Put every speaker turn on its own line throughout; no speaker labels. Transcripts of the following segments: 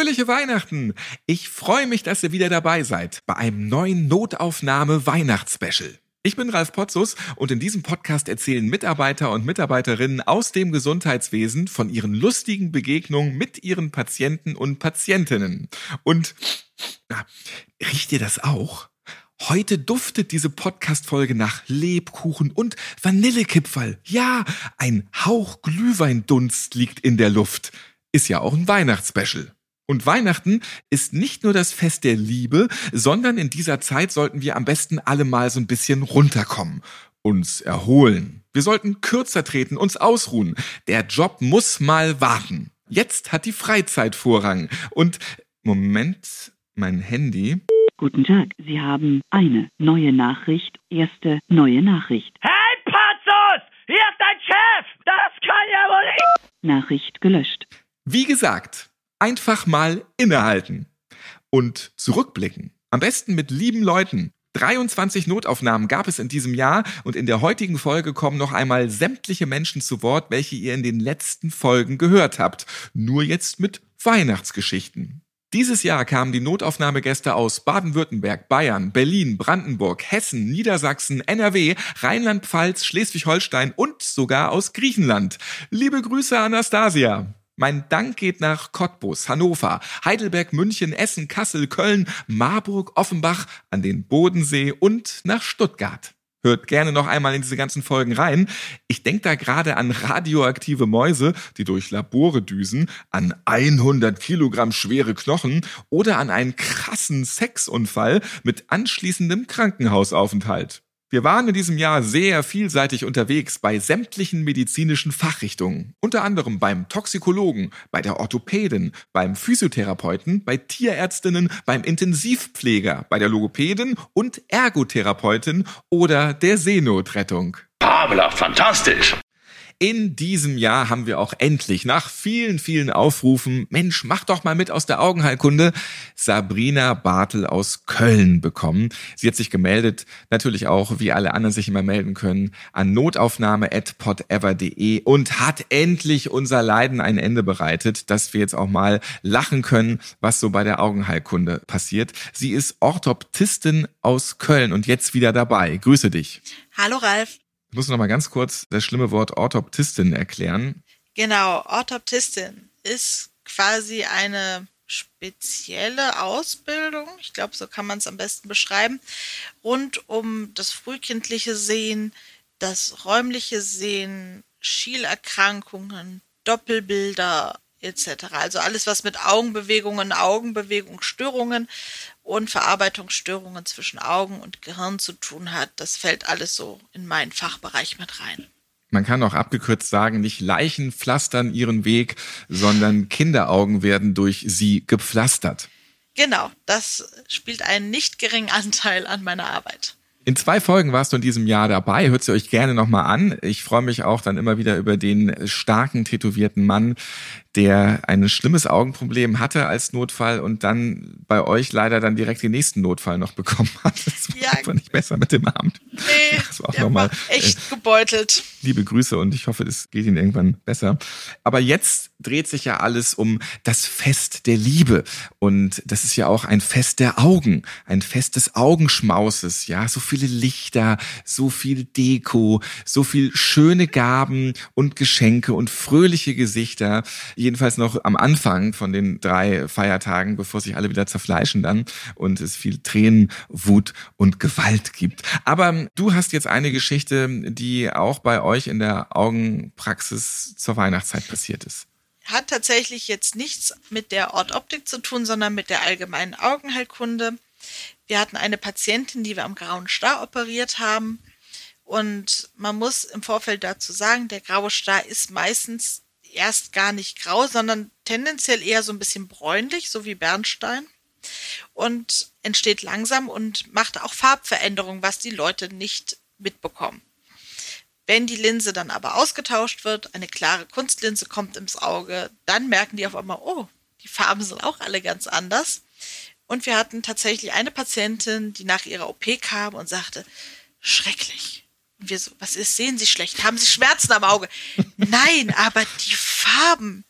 Fröhliche Weihnachten! Ich freue mich, dass ihr wieder dabei seid bei einem neuen Notaufnahme Weihnachtsspecial. Ich bin Ralf Potzus und in diesem Podcast erzählen Mitarbeiter und Mitarbeiterinnen aus dem Gesundheitswesen von ihren lustigen Begegnungen mit ihren Patienten und Patientinnen. Und na, riecht ihr das auch? Heute duftet diese Podcast-Folge nach Lebkuchen und Vanillekipferl. Ja, ein Hauch Glühweindunst liegt in der Luft. Ist ja auch ein Weihnachtsspecial. Und Weihnachten ist nicht nur das Fest der Liebe, sondern in dieser Zeit sollten wir am besten alle mal so ein bisschen runterkommen, uns erholen. Wir sollten kürzer treten, uns ausruhen. Der Job muss mal warten. Jetzt hat die Freizeit Vorrang. Und Moment, mein Handy.
Guten Tag, Sie haben eine neue Nachricht, erste neue Nachricht.
Hey, Patzos! Hier ist dein Chef! Das kann ja wohl nicht!
Nachricht gelöscht.
Wie gesagt, einfach mal innehalten und zurückblicken. Am besten mit lieben Leuten. 23 Notaufnahmen gab es in diesem Jahr und in der heutigen Folge kommen noch einmal sämtliche Menschen zu Wort, welche ihr in den letzten Folgen gehört habt. Nur jetzt mit Weihnachtsgeschichten. Dieses Jahr kamen die Notaufnahmegäste aus Baden-Württemberg, Bayern, Berlin, Brandenburg, Hessen, Niedersachsen, NRW, Rheinland-Pfalz, Schleswig-Holstein und sogar aus Griechenland. Liebe Grüße, Anastasia. Mein Dank geht nach Cottbus, Hannover, Heidelberg, München, Essen, Kassel, Köln, Marburg, Offenbach, an den Bodensee und nach Stuttgart. Hört gerne noch einmal in diese ganzen Folgen rein. Ich denke da gerade an radioaktive Mäuse, die durch Labore düsen, an 100 Kilogramm schwere Knochen oder an einen krassen Sexunfall mit anschließendem Krankenhausaufenthalt. Wir waren in diesem Jahr sehr vielseitig unterwegs bei sämtlichen medizinischen Fachrichtungen, unter anderem beim Toxikologen, bei der Orthopädin, beim Physiotherapeuten, bei Tierärztinnen, beim Intensivpfleger, bei der Logopädin und Ergotherapeutin oder der Seenotrettung.
Fabelhaft, fantastisch.
In diesem Jahr haben wir auch endlich nach vielen, vielen Aufrufen, Mensch, mach doch mal mit aus der Augenheilkunde, Sabrina Bartel aus Köln bekommen. Sie hat sich gemeldet, natürlich auch, wie alle anderen sich immer melden können, an notaufnahme.podever.de und hat endlich unser Leiden ein Ende bereitet, dass wir jetzt auch mal lachen können, was so bei der Augenheilkunde passiert. Sie ist Orthoptistin aus Köln und jetzt wieder dabei. Grüße dich.
Hallo Ralf.
Ich muss noch mal ganz kurz das schlimme Wort Orthoptistin erklären.
Genau, Orthoptistin ist quasi eine spezielle Ausbildung, ich glaube, so kann man es am besten beschreiben, rund um das frühkindliche Sehen, das räumliche Sehen, Schielerkrankungen, Doppelbilder etc. Also alles, was mit Augenbewegungen, Augenbewegungsstörungen und Verarbeitungsstörungen zwischen Augen und Gehirn zu tun hat, das fällt alles so in meinen Fachbereich mit rein.
Man kann auch abgekürzt sagen, nicht Leichen pflastern ihren Weg, sondern Kinderaugen werden durch sie gepflastert.
Genau, das spielt einen nicht geringen Anteil an meiner Arbeit.
In zwei Folgen warst du in diesem Jahr dabei. Hört sie euch gerne nochmal an. Ich freue mich auch dann immer wieder über den starken, tätowierten Mann, der ein schlimmes Augenproblem hatte als Notfall und dann bei euch leider dann direkt den nächsten Notfall noch bekommen hat. Das war
Ja.
einfach nicht besser mit dem Abend.
Nee,
Das war auch
der
noch mal,
war echt gebeutelt.
Liebe Grüße und ich hoffe, es geht Ihnen irgendwann besser. Aber jetzt dreht sich ja alles um das Fest der Liebe. Und das ist ja auch ein Fest der Augen, ein Fest des Augenschmauses. Ja, so viele Lichter, so viel Deko, so viel schöne Gaben und Geschenke und fröhliche Gesichter. Jedenfalls noch am Anfang von den drei Feiertagen, bevor sich alle wieder zerfleischen dann und es viel Tränen, Wut und Gewalt gibt. Aber du hast jetzt eine Geschichte, die auch bei euch in der Augenpraxis zur Weihnachtszeit passiert ist
hat tatsächlich jetzt nichts mit der Ortoptik zu tun, sondern mit der allgemeinen Augenheilkunde. Wir hatten eine Patientin, die wir am grauen Star operiert haben. Und man muss im Vorfeld dazu sagen, der graue Star ist meistens erst gar nicht grau, sondern tendenziell eher so ein bisschen bräunlich, so wie Bernstein. Und entsteht langsam und macht auch Farbveränderungen, was die Leute nicht mitbekommen. Wenn die Linse dann aber ausgetauscht wird, eine klare Kunstlinse kommt ins Auge, dann merken die auf einmal, oh, die Farben sind auch alle ganz anders. Und wir hatten tatsächlich eine Patientin, die nach ihrer OP kam und sagte, schrecklich. Und wir so, was ist, sehen Sie schlecht? Haben Sie Schmerzen am Auge? Nein, aber die Farben.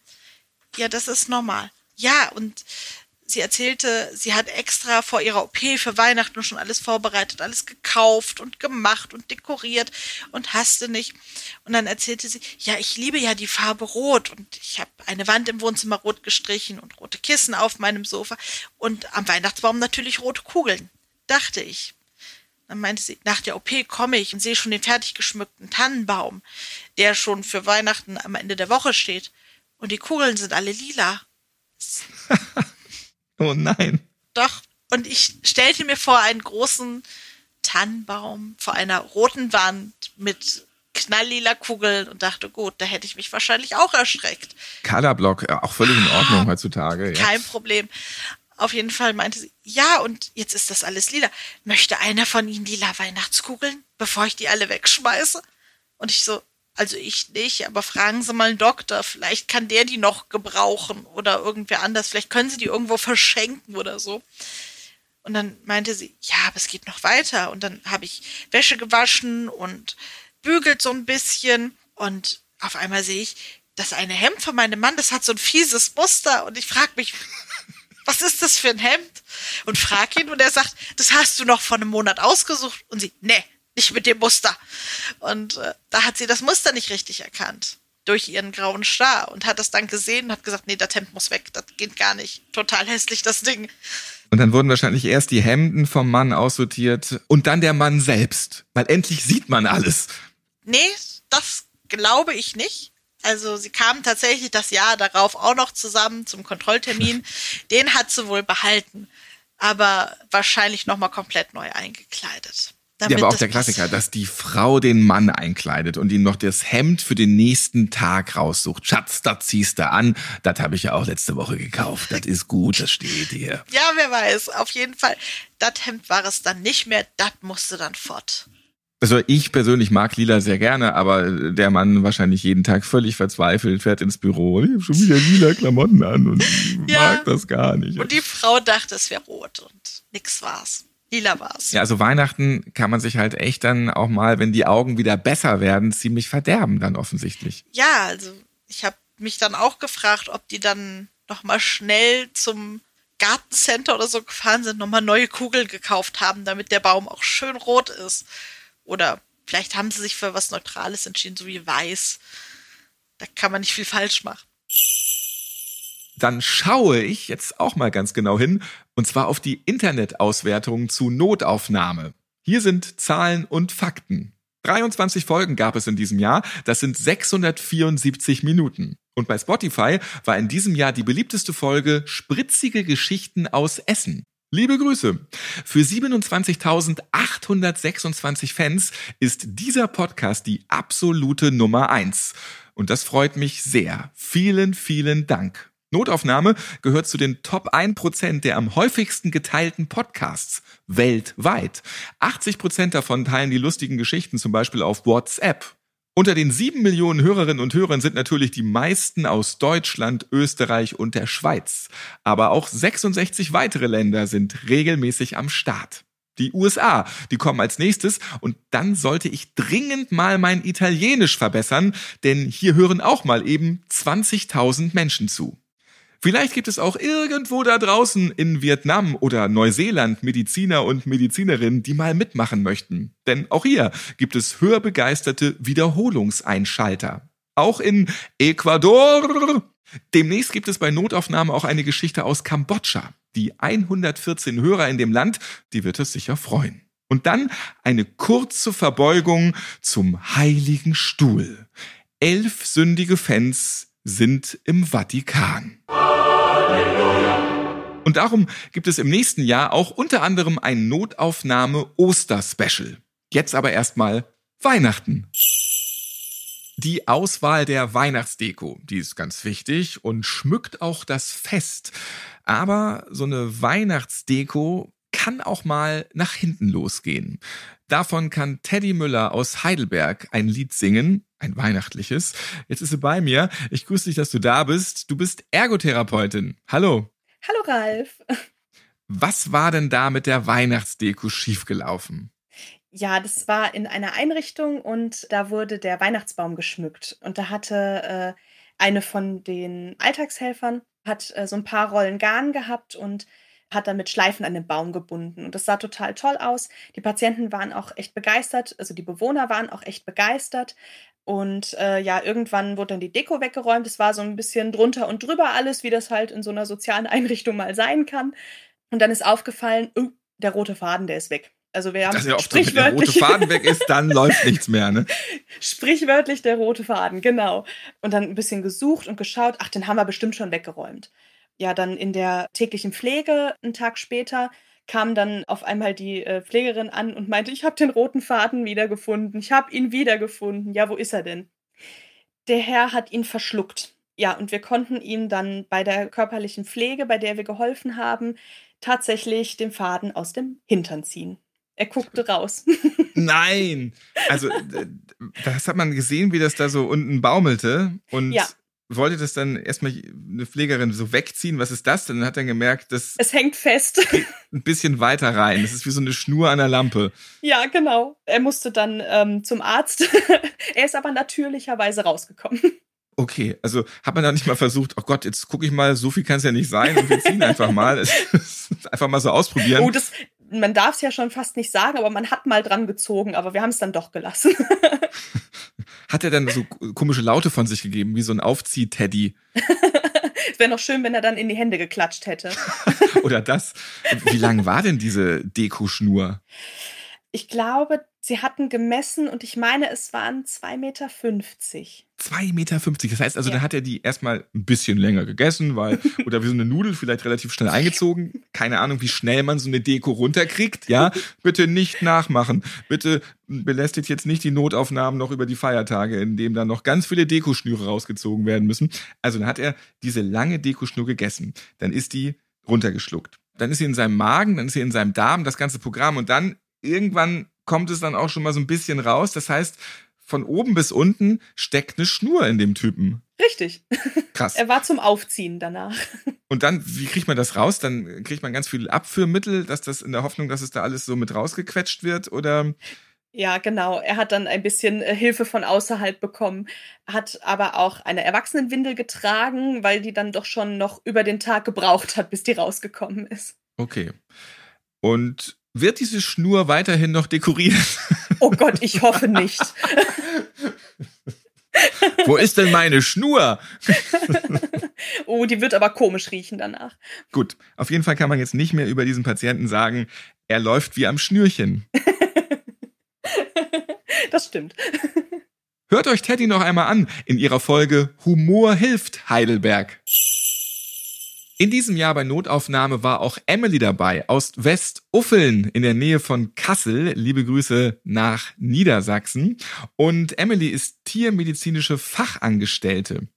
Ja, das ist normal. Ja, und sie erzählte, sie hat extra vor ihrer OP für Weihnachten schon alles vorbereitet, alles gekauft und gemacht und dekoriert und hasste nicht. Und dann erzählte sie, ja, ich liebe ja die Farbe Rot und ich habe eine Wand im Wohnzimmer rot gestrichen und rote Kissen auf meinem Sofa und am Weihnachtsbaum natürlich rote Kugeln, dachte ich. Dann meinte sie, nach der OP komme ich und sehe schon den fertig geschmückten Tannenbaum, der schon für Weihnachten am Ende der Woche steht. Und die Kugeln sind alle lila.
Oh nein.
Doch. Und ich stellte mir vor einen großen Tannenbaum vor einer roten Wand mit knalllila Kugeln und dachte, gut, da hätte ich mich wahrscheinlich auch erschreckt.
Colorblock, auch völlig in Ordnung heutzutage.
Ja. Kein Problem. Auf jeden Fall meinte sie, ja, und jetzt ist das alles lila. Möchte einer von Ihnen lila Weihnachtskugeln, bevor ich die alle wegschmeiße? Und ich so, also ich nicht, aber fragen Sie mal einen Doktor. Vielleicht kann der die noch gebrauchen oder irgendwer anders. Vielleicht können Sie die irgendwo verschenken oder so. Und dann meinte sie, ja, aber es geht noch weiter. Und dann habe ich Wäsche gewaschen und bügelt so ein bisschen. Und auf einmal sehe ich, das eine Hemd von meinem Mann, das hat so ein fieses Muster. Und ich frage mich, was ist das für ein Hemd? Und frage ihn und er sagt, das hast du noch vor einem Monat ausgesucht. Und sie, nee, nicht mit dem Muster. Und äh, da hat sie das Muster nicht richtig erkannt durch ihren grauen Star und hat das dann gesehen und hat gesagt, nee, das Hemd muss weg, das geht gar nicht. Total hässlich, das Ding.
Und dann wurden wahrscheinlich erst die Hemden vom Mann aussortiert und dann der Mann selbst, weil endlich sieht man alles.
Nee, das glaube ich nicht. Also sie kamen tatsächlich das Jahr darauf auch noch zusammen zum Kontrolltermin. Den hat sie wohl behalten, aber wahrscheinlich nochmal komplett neu eingekleidet.
Ja, aber auch der Klassiker, dass die Frau den Mann einkleidet und ihm noch das Hemd für den nächsten Tag raussucht. Schatz, das ziehst du an. Das habe ich ja auch letzte Woche gekauft. Das ist gut, das steht hier.
Ja, wer weiß. Auf jeden Fall, das Hemd war es dann nicht mehr. Das musste dann fort.
Also ich persönlich mag Lila sehr gerne, aber der Mann wahrscheinlich jeden Tag völlig verzweifelt, fährt ins Büro. Ich habe schon wieder lila Klamotten an und ja. mag das gar nicht.
Und die Frau dachte, es wäre rot und nix war's. Lila war's.
Ja, also Weihnachten kann man sich halt echt dann auch mal, wenn die Augen wieder besser werden, ziemlich verderben dann offensichtlich.
Ja, also ich habe mich dann auch gefragt, ob die dann noch mal schnell zum Gartencenter oder so gefahren sind, nochmal neue Kugeln gekauft haben, damit der Baum auch schön rot ist. Oder vielleicht haben sie sich für was Neutrales entschieden, so wie weiß. Da kann man nicht viel falsch machen
dann schaue ich jetzt auch mal ganz genau hin, und zwar auf die Internetauswertung zu Notaufnahme. Hier sind Zahlen und Fakten. 23 Folgen gab es in diesem Jahr, das sind 674 Minuten. Und bei Spotify war in diesem Jahr die beliebteste Folge Spritzige Geschichten aus Essen. Liebe Grüße. Für 27.826 Fans ist dieser Podcast die absolute Nummer eins. Und das freut mich sehr. Vielen, vielen Dank. Notaufnahme gehört zu den Top 1% der am häufigsten geteilten Podcasts weltweit. 80% davon teilen die lustigen Geschichten zum Beispiel auf WhatsApp. Unter den sieben Millionen Hörerinnen und Hörern sind natürlich die meisten aus Deutschland, Österreich und der Schweiz. Aber auch 66 weitere Länder sind regelmäßig am Start. Die USA, die kommen als nächstes und dann sollte ich dringend mal mein Italienisch verbessern, denn hier hören auch mal eben 20.000 Menschen zu. Vielleicht gibt es auch irgendwo da draußen in Vietnam oder Neuseeland Mediziner und Medizinerinnen, die mal mitmachen möchten. Denn auch hier gibt es hörbegeisterte Wiederholungseinschalter. auch in Ecuador. Demnächst gibt es bei Notaufnahme auch eine Geschichte aus Kambodscha. Die 114 Hörer in dem Land, die wird es sicher freuen. Und dann eine kurze Verbeugung zum Heiligen Stuhl. Elf sündige Fans sind im Vatikan. Und darum gibt es im nächsten Jahr auch unter anderem ein Notaufnahme-Oster-Special. Jetzt aber erstmal Weihnachten. Die Auswahl der Weihnachtsdeko, die ist ganz wichtig und schmückt auch das Fest. Aber so eine Weihnachtsdeko kann auch mal nach hinten losgehen. Davon kann Teddy Müller aus Heidelberg ein Lied singen, ein weihnachtliches. Jetzt ist sie bei mir. Ich grüße dich, dass du da bist. Du bist Ergotherapeutin. Hallo.
Hallo Ralf.
Was war denn da mit der Weihnachtsdeko schiefgelaufen?
Ja, das war in einer Einrichtung und da wurde der Weihnachtsbaum geschmückt. Und da hatte äh, eine von den Alltagshelfern hat äh, so ein paar Rollen Garn gehabt und hat dann mit Schleifen an den Baum gebunden. Und das sah total toll aus. Die Patienten waren auch echt begeistert, also die Bewohner waren auch echt begeistert. Und äh, ja, irgendwann wurde dann die Deko weggeräumt. Es war so ein bisschen drunter und drüber alles, wie das halt in so einer sozialen Einrichtung mal sein kann. Und dann ist aufgefallen, oh, der rote Faden, der ist weg. Also wir haben
das ist ja oft so, wenn der rote Faden weg ist, dann läuft nichts mehr, ne?
Sprichwörtlich der rote Faden, genau. Und dann ein bisschen gesucht und geschaut, ach, den haben wir bestimmt schon weggeräumt. Ja, dann in der täglichen Pflege, einen Tag später, kam dann auf einmal die äh, Pflegerin an und meinte, ich habe den roten Faden wiedergefunden, ich habe ihn wiedergefunden. Ja, wo ist er denn? Der Herr hat ihn verschluckt. Ja, und wir konnten ihm dann bei der körperlichen Pflege, bei der wir geholfen haben, tatsächlich den Faden aus dem Hintern ziehen. Er guckte raus.
Nein! Also, das hat man gesehen, wie das da so unten baumelte. Und ja. Wollte das dann erstmal eine Pflegerin so wegziehen. Was ist das? Dann hat er gemerkt, dass.
Es hängt fest.
Ein bisschen weiter rein. Das ist wie so eine Schnur an der Lampe.
Ja, genau. Er musste dann ähm, zum Arzt. er ist aber natürlicherweise rausgekommen.
Okay, also hat man da nicht mal versucht, oh Gott, jetzt gucke ich mal, so viel kann es ja nicht sein und wir ziehen einfach mal. einfach mal so ausprobieren.
Oh, das, man darf es ja schon fast nicht sagen, aber man hat mal dran gezogen, aber wir haben es dann doch gelassen.
hat er dann so komische Laute von sich gegeben, wie so ein Aufzieh-Teddy?
es wäre noch schön, wenn er dann in die Hände geklatscht hätte.
Oder das. Wie lang war denn diese Dekoschnur?
Ich glaube, sie hatten gemessen und ich meine, es waren 2,50 Meter.
2,50 Meter. Das heißt also, ja. dann hat er die erstmal ein bisschen länger gegessen, weil, oder wie so eine Nudel vielleicht relativ schnell eingezogen. Keine Ahnung, wie schnell man so eine Deko runterkriegt. Ja, bitte nicht nachmachen. Bitte belästigt jetzt nicht die Notaufnahmen noch über die Feiertage, in dem dann noch ganz viele Dekoschnüre rausgezogen werden müssen. Also dann hat er diese lange Dekoschnur gegessen. Dann ist die runtergeschluckt. Dann ist sie in seinem Magen, dann ist sie in seinem Darm, das ganze Programm und dann irgendwann kommt es dann auch schon mal so ein bisschen raus. Das heißt, von oben bis unten steckt eine Schnur in dem Typen.
Richtig.
Krass.
er war zum Aufziehen danach.
Und dann, wie kriegt man das raus? Dann kriegt man ganz viel Abführmittel, dass das in der Hoffnung, dass es da alles so mit rausgequetscht wird oder?
Ja, genau. Er hat dann ein bisschen äh, Hilfe von außerhalb bekommen, hat aber auch eine Erwachsenenwindel getragen, weil die dann doch schon noch über den Tag gebraucht hat, bis die rausgekommen ist.
Okay. Und wird diese Schnur weiterhin noch dekoriert?
Oh Gott, ich hoffe nicht.
Wo ist denn meine Schnur?
oh, die wird aber komisch riechen danach.
Gut, auf jeden Fall kann man jetzt nicht mehr über diesen Patienten sagen, er läuft wie am Schnürchen.
das stimmt.
Hört euch Teddy noch einmal an in ihrer Folge Humor hilft Heidelberg. In diesem Jahr bei Notaufnahme war auch Emily dabei aus Westuffeln in der Nähe von Kassel. Liebe Grüße nach Niedersachsen. Und Emily ist tiermedizinische Fachangestellte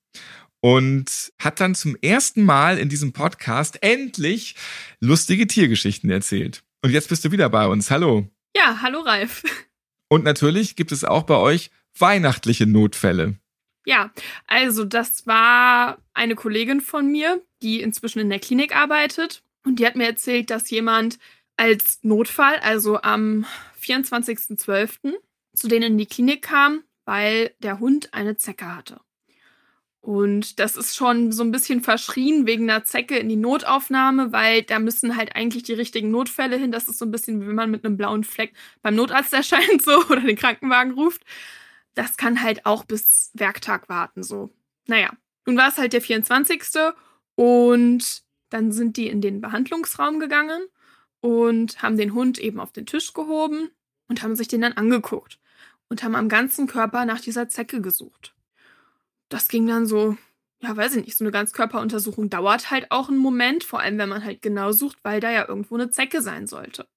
und hat dann zum ersten Mal in diesem Podcast endlich lustige Tiergeschichten erzählt. Und jetzt bist du wieder bei uns. Hallo.
Ja, hallo Ralf.
Und natürlich gibt es auch bei euch weihnachtliche Notfälle.
Ja, also das war eine Kollegin von mir, die inzwischen in der Klinik arbeitet. Und die hat mir erzählt, dass jemand als Notfall, also am 24.12., zu denen in die Klinik kam, weil der Hund eine Zecke hatte. Und das ist schon so ein bisschen verschrien wegen einer Zecke in die Notaufnahme, weil da müssen halt eigentlich die richtigen Notfälle hin. Das ist so ein bisschen wie wenn man mit einem blauen Fleck beim Notarzt erscheint so oder den Krankenwagen ruft. das kann halt auch bis Werktag warten, so. Naja, nun war es halt der 24. und dann sind die in den Behandlungsraum gegangen und haben den Hund eben auf den Tisch gehoben und haben sich den dann angeguckt und haben am ganzen Körper nach dieser Zecke gesucht. Das ging dann so, ja, weiß ich nicht, so eine Ganzkörperuntersuchung dauert halt auch einen Moment, vor allem wenn man halt genau sucht, weil da ja irgendwo eine Zecke sein sollte.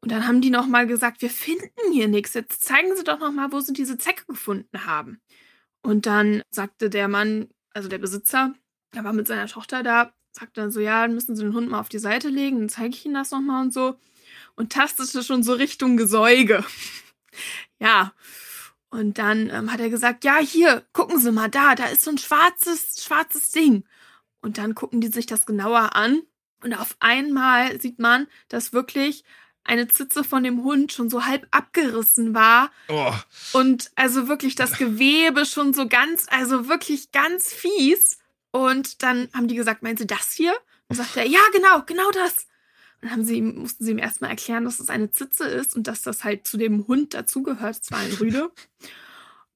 Und dann haben die nochmal gesagt, wir finden hier nichts. Jetzt zeigen Sie doch nochmal, wo Sie diese Zecke gefunden haben. Und dann sagte der Mann, also der Besitzer, der war mit seiner Tochter da, sagte dann so, ja, dann müssen Sie den Hund mal auf die Seite legen, dann zeige ich Ihnen das nochmal und so. Und tastete schon so Richtung Gesäuge. ja. Und dann ähm, hat er gesagt, ja, hier, gucken Sie mal da, da ist so ein schwarzes, schwarzes Ding. Und dann gucken die sich das genauer an. Und auf einmal sieht man, dass wirklich eine Zitze von dem Hund schon so halb abgerissen war.
Oh.
Und also wirklich das Gewebe schon so ganz, also wirklich ganz fies. Und dann haben die gesagt, meinen Sie das hier? Und sagt er, ja, genau, genau das. Und dann haben sie, mussten sie ihm erstmal erklären, dass es eine Zitze ist und dass das halt zu dem Hund dazugehört. Es war ein Rüde.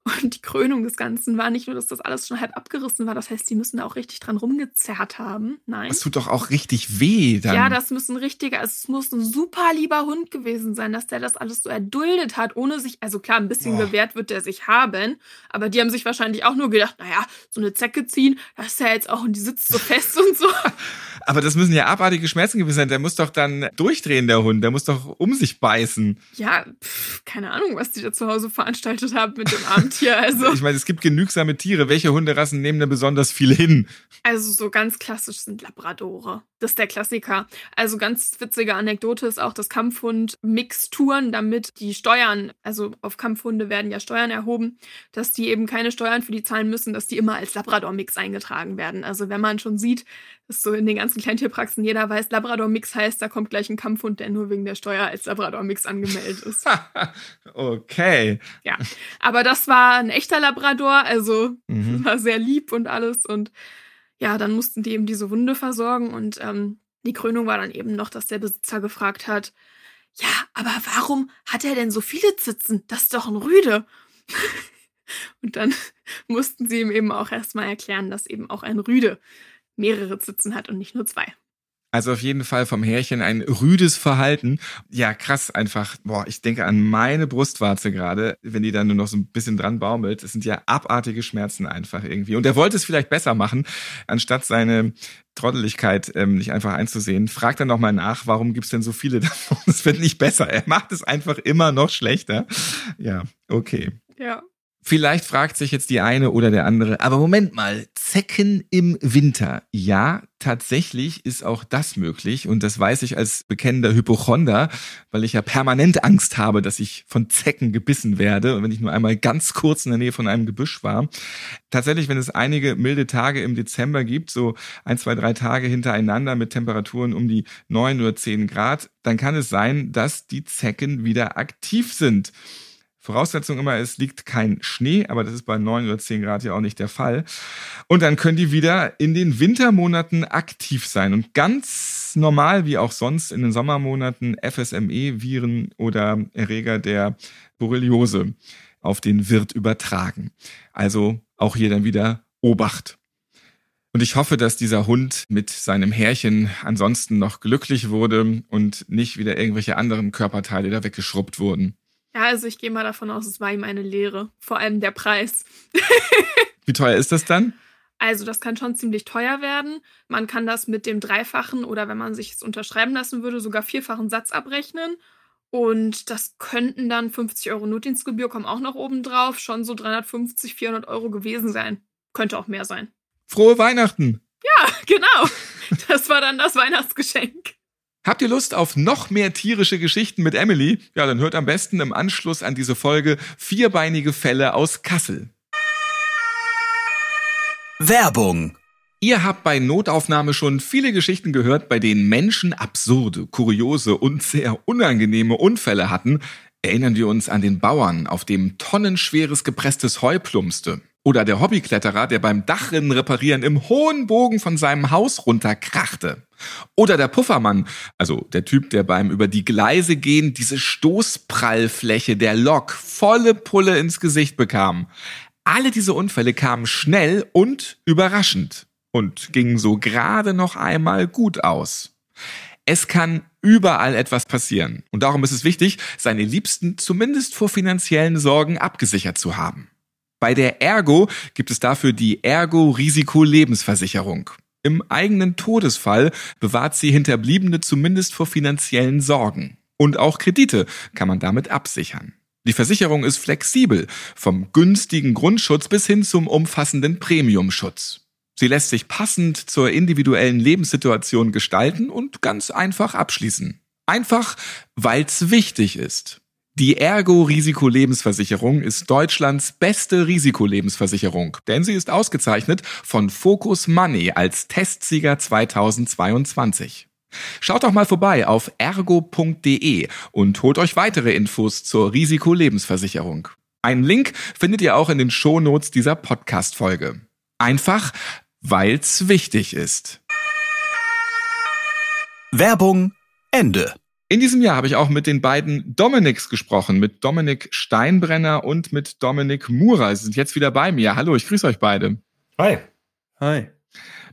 Und die Krönung des Ganzen war nicht nur, dass das alles schon halb abgerissen war, das heißt, die müssen da auch richtig dran rumgezerrt haben. Nein.
Das tut doch auch richtig weh dann.
Ja, das muss ein richtiger, also es muss ein super lieber Hund gewesen sein, dass der das alles so erduldet hat, ohne sich, also klar, ein bisschen
Boah.
bewährt wird der sich haben, aber die haben sich wahrscheinlich auch nur gedacht, naja, so eine Zecke ziehen, das ist ja jetzt auch und die sitzt so fest und so.
Aber das müssen ja abartige Schmerzen gewesen sein. Der muss doch dann durchdrehen, der Hund. Der muss doch um sich beißen.
Ja, pff, keine Ahnung, was die da zu Hause veranstaltet haben mit dem Abendtier. Also,
Ich meine, es gibt genügsame Tiere. Welche Hunderassen nehmen da besonders viel hin?
also so ganz klassisch sind Labradore. Das ist der Klassiker. Also ganz witzige Anekdote ist auch, dass Kampfhund Mixturen, damit die Steuern, also auf Kampfhunde werden ja Steuern erhoben, dass die eben keine Steuern für die zahlen müssen, dass die immer als Labrador-Mix eingetragen werden. Also wenn man schon sieht, dass so in den ganzen Kleintierpraxen jeder weiß, Labrador-Mix heißt, da kommt gleich ein Kampfhund, der nur wegen der Steuer als Labrador-Mix angemeldet ist.
okay.
Ja, aber das war ein echter Labrador, also
Mhm.
war sehr lieb und alles. Und ja, dann mussten die eben diese Wunde versorgen. Und ähm, die Krönung war dann eben noch, dass der Besitzer gefragt hat, ja, aber warum hat er denn so viele Zitzen? Das ist doch ein Rüde. und dann mussten sie ihm eben auch erstmal erklären, dass eben auch ein Rüde mehrere Zitzen hat und nicht nur zwei.
Also auf jeden Fall vom Härchen ein rüdes Verhalten. Ja, krass einfach. Boah, ich denke an meine Brustwarze gerade, wenn die dann nur noch so ein bisschen dran baumelt. Das sind ja abartige Schmerzen einfach irgendwie. Und er wollte es vielleicht besser machen, anstatt seine Trotteligkeit ähm, nicht einfach einzusehen. Fragt dann nochmal nach, warum gibt's denn so viele davon? Es wird nicht besser. Er macht es einfach immer noch schlechter. Ja, okay.
Ja.
Vielleicht fragt sich jetzt die eine oder der andere, aber Moment mal, Zecken im Winter. Ja, tatsächlich ist auch das möglich und das weiß ich als bekennender Hypochonder, weil ich ja permanent Angst habe, dass ich von Zecken gebissen werde wenn ich nur einmal ganz kurz in der Nähe von einem Gebüsch war. Tatsächlich, wenn es einige milde Tage im Dezember gibt, so ein, zwei, drei Tage hintereinander mit Temperaturen um die neun oder zehn Grad, dann kann es sein, dass die Zecken wieder aktiv sind. Voraussetzung immer, es liegt kein Schnee, aber das ist bei 9 oder 10 Grad ja auch nicht der Fall. Und dann können die wieder in den Wintermonaten aktiv sein und ganz normal wie auch sonst in den Sommermonaten FSME-Viren oder Erreger der Borreliose auf den Wirt übertragen. Also auch hier dann wieder Obacht. Und ich hoffe, dass dieser Hund mit seinem Härchen ansonsten noch glücklich wurde und nicht wieder irgendwelche anderen Körperteile da weggeschrubbt wurden.
Ja, also ich gehe mal davon aus, es war ihm eine Lehre. Vor allem der Preis.
Wie teuer ist das dann?
Also das kann schon ziemlich teuer werden. Man kann das mit dem dreifachen oder wenn man sich es unterschreiben lassen würde, sogar vierfachen Satz abrechnen. Und das könnten dann 50 Euro Notdienstgebühr, kommen auch noch oben drauf, schon so 350, 400 Euro gewesen sein. Könnte auch mehr sein.
Frohe Weihnachten!
Ja, genau. Das war dann das Weihnachtsgeschenk.
Habt ihr Lust auf noch mehr tierische Geschichten mit Emily? Ja, dann hört am besten im Anschluss an diese Folge vierbeinige Fälle aus Kassel.
Werbung.
Ihr habt bei Notaufnahme schon viele Geschichten gehört, bei denen Menschen absurde, kuriose und sehr unangenehme Unfälle hatten. Erinnern wir uns an den Bauern, auf dem tonnenschweres gepresstes Heu plumpste. Oder der Hobbykletterer, der beim Dachrinnen reparieren im hohen Bogen von seinem Haus runterkrachte. Oder der Puffermann, also der Typ, der beim über die Gleise gehen diese Stoßprallfläche der Lok volle Pulle ins Gesicht bekam. Alle diese Unfälle kamen schnell und überraschend und gingen so gerade noch einmal gut aus. Es kann überall etwas passieren und darum ist es wichtig, seine Liebsten zumindest vor finanziellen Sorgen abgesichert zu haben. Bei der Ergo gibt es dafür die Ergo Risiko Lebensversicherung. Im eigenen Todesfall bewahrt sie Hinterbliebene zumindest vor finanziellen Sorgen. Und auch Kredite kann man damit absichern. Die Versicherung ist flexibel, vom günstigen Grundschutz bis hin zum umfassenden Premiumschutz. Sie lässt sich passend zur individuellen Lebenssituation gestalten und ganz einfach abschließen. Einfach, weil's wichtig ist. Die Ergo Risikolebensversicherung ist Deutschlands beste Risikolebensversicherung, denn sie ist ausgezeichnet von Focus Money als Testsieger 2022. Schaut doch mal vorbei auf ergo.de und holt euch weitere Infos zur Risikolebensversicherung. Einen Link findet ihr auch in den Shownotes dieser Podcast-Folge. Einfach, weil's wichtig ist.
Werbung Ende.
In diesem Jahr habe ich auch mit den beiden Dominiks gesprochen, mit Dominik Steinbrenner und mit Dominik Murer. Sie sind jetzt wieder bei mir. Hallo, ich grüße euch beide.
Hi.
Hi.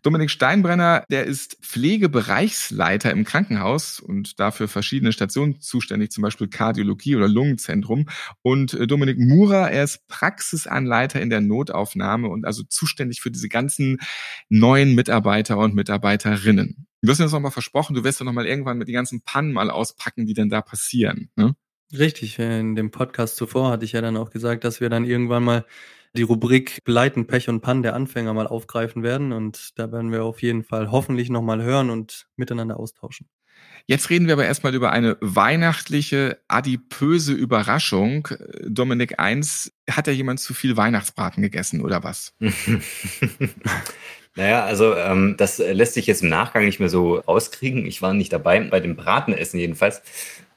Dominik Steinbrenner, der ist Pflegebereichsleiter im Krankenhaus und dafür verschiedene Stationen zuständig, zum Beispiel Kardiologie oder Lungenzentrum. Und äh, Dominik Murer, er ist Praxisanleiter in der Notaufnahme und also zuständig für diese ganzen neuen Mitarbeiter und Mitarbeiterinnen. Du hast mir das nochmal versprochen, du wirst ja nochmal irgendwann mit den ganzen Pannen mal auspacken, die dann da passieren. Ne?
Richtig, in dem Podcast zuvor hatte ich ja dann auch gesagt, dass wir dann irgendwann mal die Rubrik Begleiten, Pech und Pannen der Anfänger mal aufgreifen werden. Und da werden wir auf jeden Fall hoffentlich nochmal hören und miteinander austauschen.
Jetzt reden wir aber erstmal über eine weihnachtliche, adipöse Überraschung. Dominik 1, hat ja jemand zu viel Weihnachtsbraten gegessen oder was?
Naja, also ähm, das lässt sich jetzt im Nachgang nicht mehr so rauskriegen. Ich war nicht dabei, bei dem Bratenessen jedenfalls.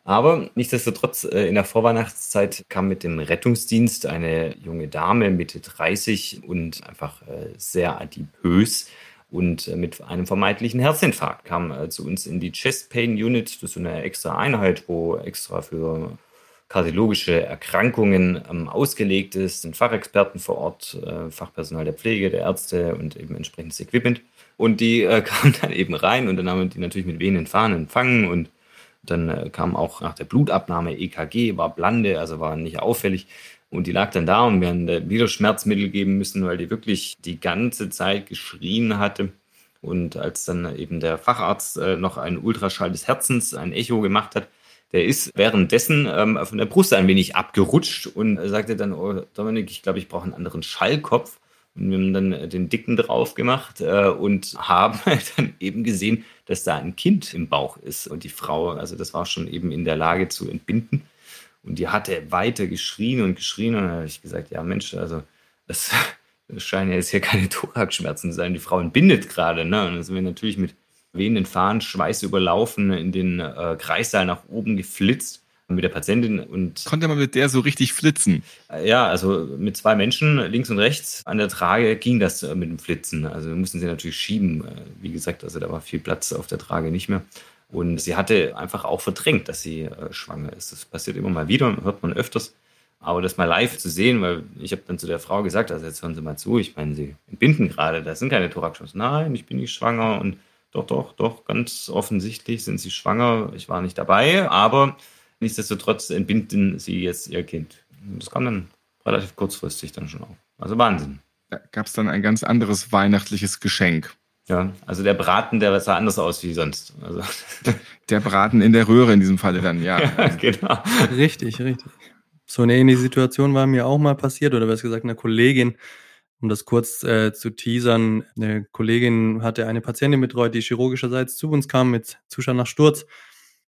Aber nichtsdestotrotz, äh, in der Vorweihnachtszeit kam mit dem Rettungsdienst eine junge Dame, Mitte 30 und einfach äh, sehr adipös und äh, mit einem vermeintlichen Herzinfarkt kam zu uns in die Chest Pain Unit. Das ist so eine extra Einheit, wo extra für kardiologische Erkrankungen ähm, ausgelegt ist, sind Fachexperten vor Ort, Fachpersonal der Pflege, der Ärzte und eben entsprechendes Equipment. Und die kamen dann eben rein und dann haben wir die natürlich mit wehenden Fahnen empfangen und dann äh, kam auch nach der Blutabnahme EKG, war blande, also war nicht auffällig. Und die lag dann da und wir haben wieder Schmerzmittel geben müssen, weil die wirklich die ganze Zeit geschrien hatte. Und als dann eben der Facharzt äh, noch einen Ultraschall des Herzens, ein Echo gemacht hat, der ist währenddessen ähm, von der Brust ein wenig abgerutscht und sagte dann, oh, Dominik, ich glaube, ich brauche einen anderen Schallkopf. Und wir haben dann den Dicken drauf gemacht äh, und haben dann eben gesehen, dass da ein Kind im Bauch ist. Und die Frau, also das war schon eben in der Lage zu entbinden. Und die hatte weiter geschrien und geschrien. Und dann habe ich gesagt, ja Mensch, also das, scheinen ja jetzt hier keine Thoraxschmerzen zu sein. Die Frau entbindet gerade. Ne? Und dann sind wir natürlich mit wehenden Fahnen, Schweiß überlaufen, in den äh, Kreissaal nach oben geflitzt mit der Patientin und
konnte man mit der so richtig flitzen.
Äh, ja, also mit zwei Menschen links und rechts an der Trage ging das äh, mit dem Flitzen. Also wir mussten sie natürlich schieben. Äh, wie gesagt, also da war viel Platz auf der Trage nicht mehr. Und sie hatte einfach auch verdrängt, dass sie äh, schwanger ist. Das passiert immer mal wieder, hört man öfters. Aber das mal live zu sehen, weil ich habe dann zu der Frau gesagt, also jetzt hören Sie mal zu, ich meine, Sie entbinden gerade, da sind keine Thoraxchancen. Nein, ich bin nicht schwanger und doch, doch, doch, ganz offensichtlich sind sie schwanger. Ich war nicht dabei, aber nichtsdestotrotz entbinden sie jetzt ihr Kind. Das kam dann relativ kurzfristig dann schon auf. Also Wahnsinn.
Da gab es dann ein ganz anderes weihnachtliches Geschenk.
Ja, also der Braten, der sah anders aus wie sonst. Also.
Der Braten in der Röhre in diesem Falle dann, ja. ja
genau. Richtig, richtig. So eine ähnliche Situation war mir auch mal passiert, oder was gesagt, eine Kollegin, um das kurz äh, zu teasern, eine Kollegin hatte eine Patientin betreut, die chirurgischerseits zu uns kam mit Zustand nach Sturz.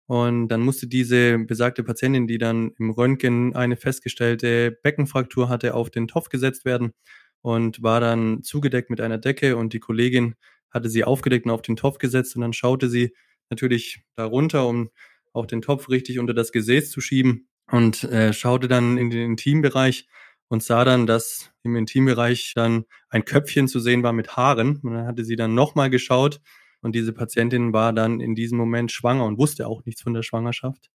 Und dann musste diese besagte Patientin, die dann im Röntgen eine festgestellte Beckenfraktur hatte, auf den Topf gesetzt werden und war dann zugedeckt mit einer Decke und die Kollegin hatte sie aufgedeckt und auf den Topf gesetzt und dann schaute sie natürlich darunter, um auch den Topf richtig unter das Gesäß zu schieben und äh, schaute dann in den Intimbereich und sah dann, dass im Intimbereich dann ein Köpfchen zu sehen war mit Haaren. Und dann hatte sie dann nochmal geschaut und diese Patientin war dann in diesem Moment schwanger und wusste auch nichts von der Schwangerschaft.